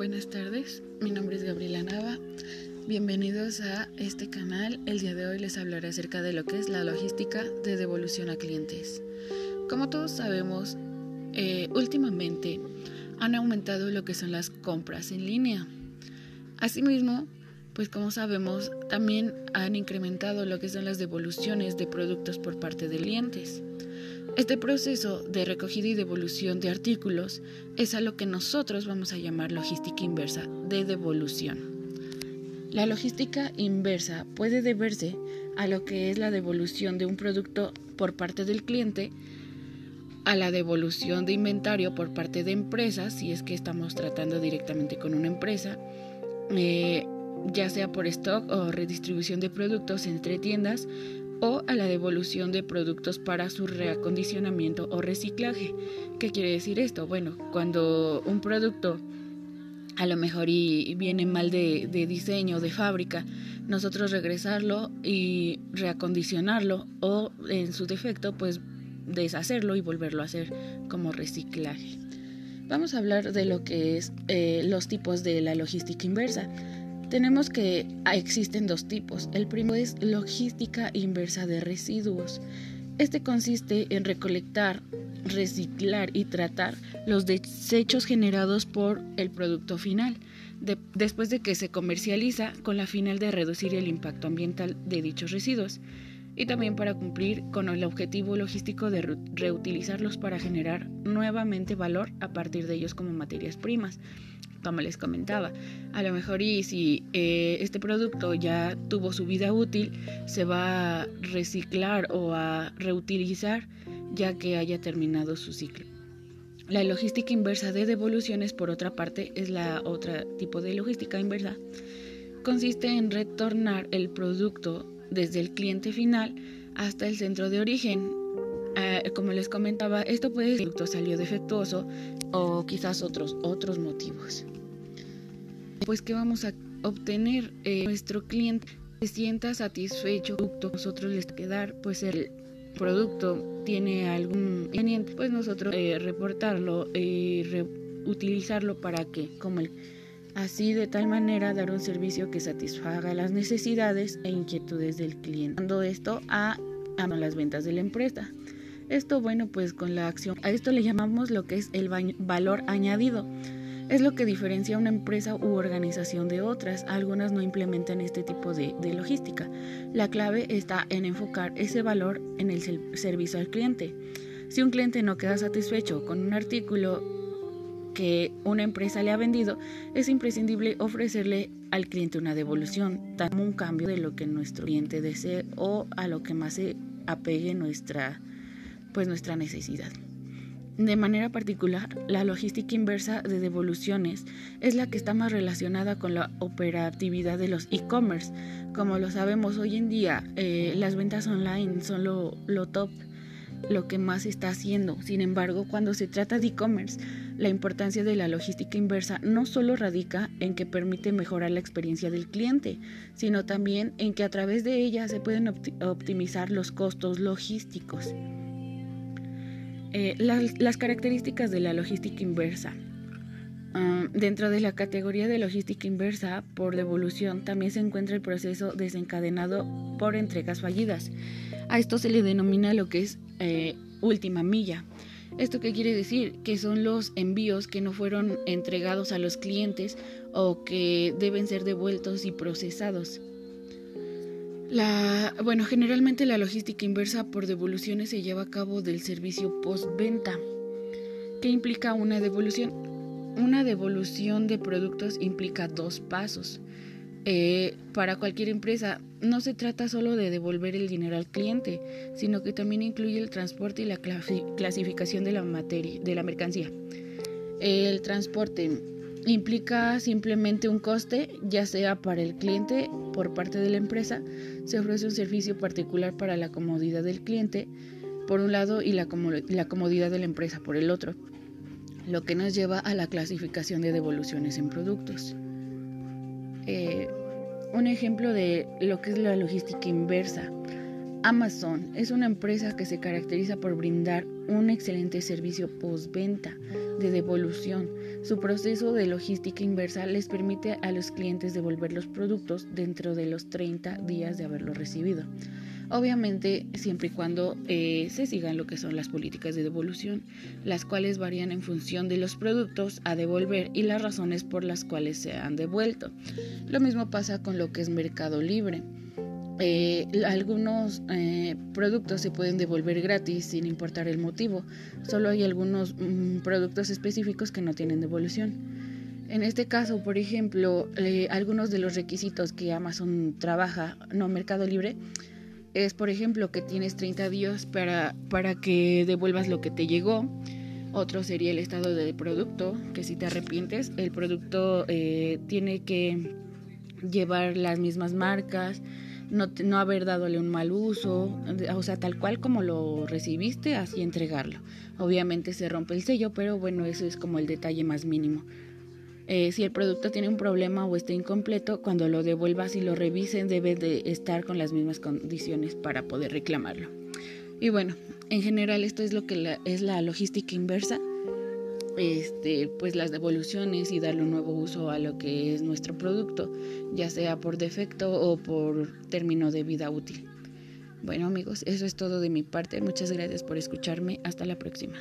Buenas tardes, mi nombre es Gabriela Nava. Bienvenidos a este canal. El día de hoy les hablaré acerca de lo que es la logística de devolución a clientes. Como todos sabemos, eh, últimamente han aumentado lo que son las compras en línea. Asimismo, pues como sabemos, también han incrementado lo que son las devoluciones de productos por parte de clientes. Este proceso de recogida y devolución de artículos es a lo que nosotros vamos a llamar logística inversa de devolución. La logística inversa puede deberse a lo que es la devolución de un producto por parte del cliente, a la devolución de inventario por parte de empresas, si es que estamos tratando directamente con una empresa, eh, ya sea por stock o redistribución de productos entre tiendas, o a la devolución de productos para su reacondicionamiento o reciclaje. ¿Qué quiere decir esto? Bueno, cuando un producto a lo mejor y viene mal de, de diseño, de fábrica, nosotros regresarlo y reacondicionarlo o en su defecto pues deshacerlo y volverlo a hacer como reciclaje. Vamos a hablar de lo que es eh, los tipos de la logística inversa tenemos que ah, existen dos tipos. El primero es logística inversa de residuos. Este consiste en recolectar, reciclar y tratar los desechos generados por el producto final, después de que se comercializa con la final de reducir el impacto ambiental de dichos residuos y también para cumplir con el objetivo logístico de reutilizarlos para generar nuevamente valor a partir de ellos como materias primas como les comentaba. A lo mejor y si eh, este producto ya tuvo su vida útil, se va a reciclar o a reutilizar ya que haya terminado su ciclo. La logística inversa de devoluciones, por otra parte, es la otra tipo de logística inversa. Consiste en retornar el producto desde el cliente final hasta el centro de origen. Ah, como les comentaba, esto puede ser que el producto salió defectuoso o quizás otros, otros motivos. Pues que vamos a obtener eh, nuestro cliente se sienta satisfecho, nosotros les quedar pues el producto tiene algún inconveniente, pues nosotros eh, reportarlo y reutilizarlo para que como el así de tal manera dar un servicio que satisfaga las necesidades e inquietudes del cliente, dando esto a, las ventas de la empresa. Esto, bueno, pues con la acción, a esto le llamamos lo que es el valor añadido. Es lo que diferencia una empresa u organización de otras. Algunas no implementan este tipo de logística. La clave está en enfocar ese valor en el servicio al cliente. Si un cliente no queda satisfecho con un artículo que una empresa le ha vendido, es imprescindible ofrecerle al cliente una devolución, como un cambio de lo que nuestro cliente desee o a lo que más se apegue nuestra pues nuestra necesidad. De manera particular, la logística inversa de devoluciones es la que está más relacionada con la operatividad de los e-commerce. Como lo sabemos hoy en día, eh, las ventas online son lo, lo top, lo que más se está haciendo. Sin embargo, cuando se trata de e-commerce, la importancia de la logística inversa no solo radica en que permite mejorar la experiencia del cliente, sino también en que a través de ella se pueden optimizar los costos logísticos. Eh, las, características de la logística inversa. Ah, dentro de la categoría de logística inversa por devolución también se encuentra el proceso desencadenado por entregas fallidas. A esto se le denomina lo que es eh, última milla. ¿Esto qué quiere decir? Que son los envíos que no fueron entregados a los clientes o que deben ser devueltos y procesados. La, bueno, generalmente la logística inversa por devoluciones se lleva a cabo del servicio postventa. ¿Qué implica una devolución? Una devolución de productos implica dos pasos. Eh, para cualquier empresa no se trata solo de devolver el dinero al cliente, sino que también incluye el transporte y la clasificación de la materia, de la mercancía. El transporte implica simplemente un coste, ya sea para el cliente por parte de la empresa, se ofrece un servicio particular para la comodidad del cliente por un lado y la, comodidad de la empresa por el otro, lo que nos lleva a la clasificación de devoluciones en productos. Eh, un ejemplo de lo que es la logística inversa. Amazon es una empresa que se caracteriza por brindar un excelente servicio postventa de devolución. Su proceso de logística inversa les permite a los clientes devolver los productos dentro de los 30 días de haberlo recibido. Obviamente, siempre y cuando eh, se sigan lo que son las políticas de devolución, las cuales varían en función de los productos a devolver y las razones por las cuales se han devuelto. Lo mismo pasa con lo que es Mercado Libre. Eh, algunos eh, productos se pueden devolver gratis sin importar el motivo. Solo hay algunos mm, productos específicos que no tienen devolución. En este caso, por ejemplo, eh, algunos de los requisitos que Amazon trabaja, no Mercado Libre, es por ejemplo que tienes 30 días para, para que devuelvas lo que te llegó. Otro sería el estado del producto, que si te arrepientes, el producto tiene que llevar las mismas marcas, no, no haber dadole un mal uso, o sea, tal cual como lo recibiste, así entregarlo. Obviamente se rompe el sello, pero bueno, eso es como el detalle más mínimo. Eh, si el producto tiene un problema o está incompleto, cuando lo devuelvas y lo revisen debe de estar con las mismas condiciones para poder reclamarlo. Y bueno, en general esto es lo que es la logística inversa este, pues las devoluciones y darle un nuevo uso a lo que es nuestro producto, ya sea por defecto o por término de vida útil. Bueno amigos, eso es todo de mi parte. Muchas gracias por escucharme. Hasta la próxima.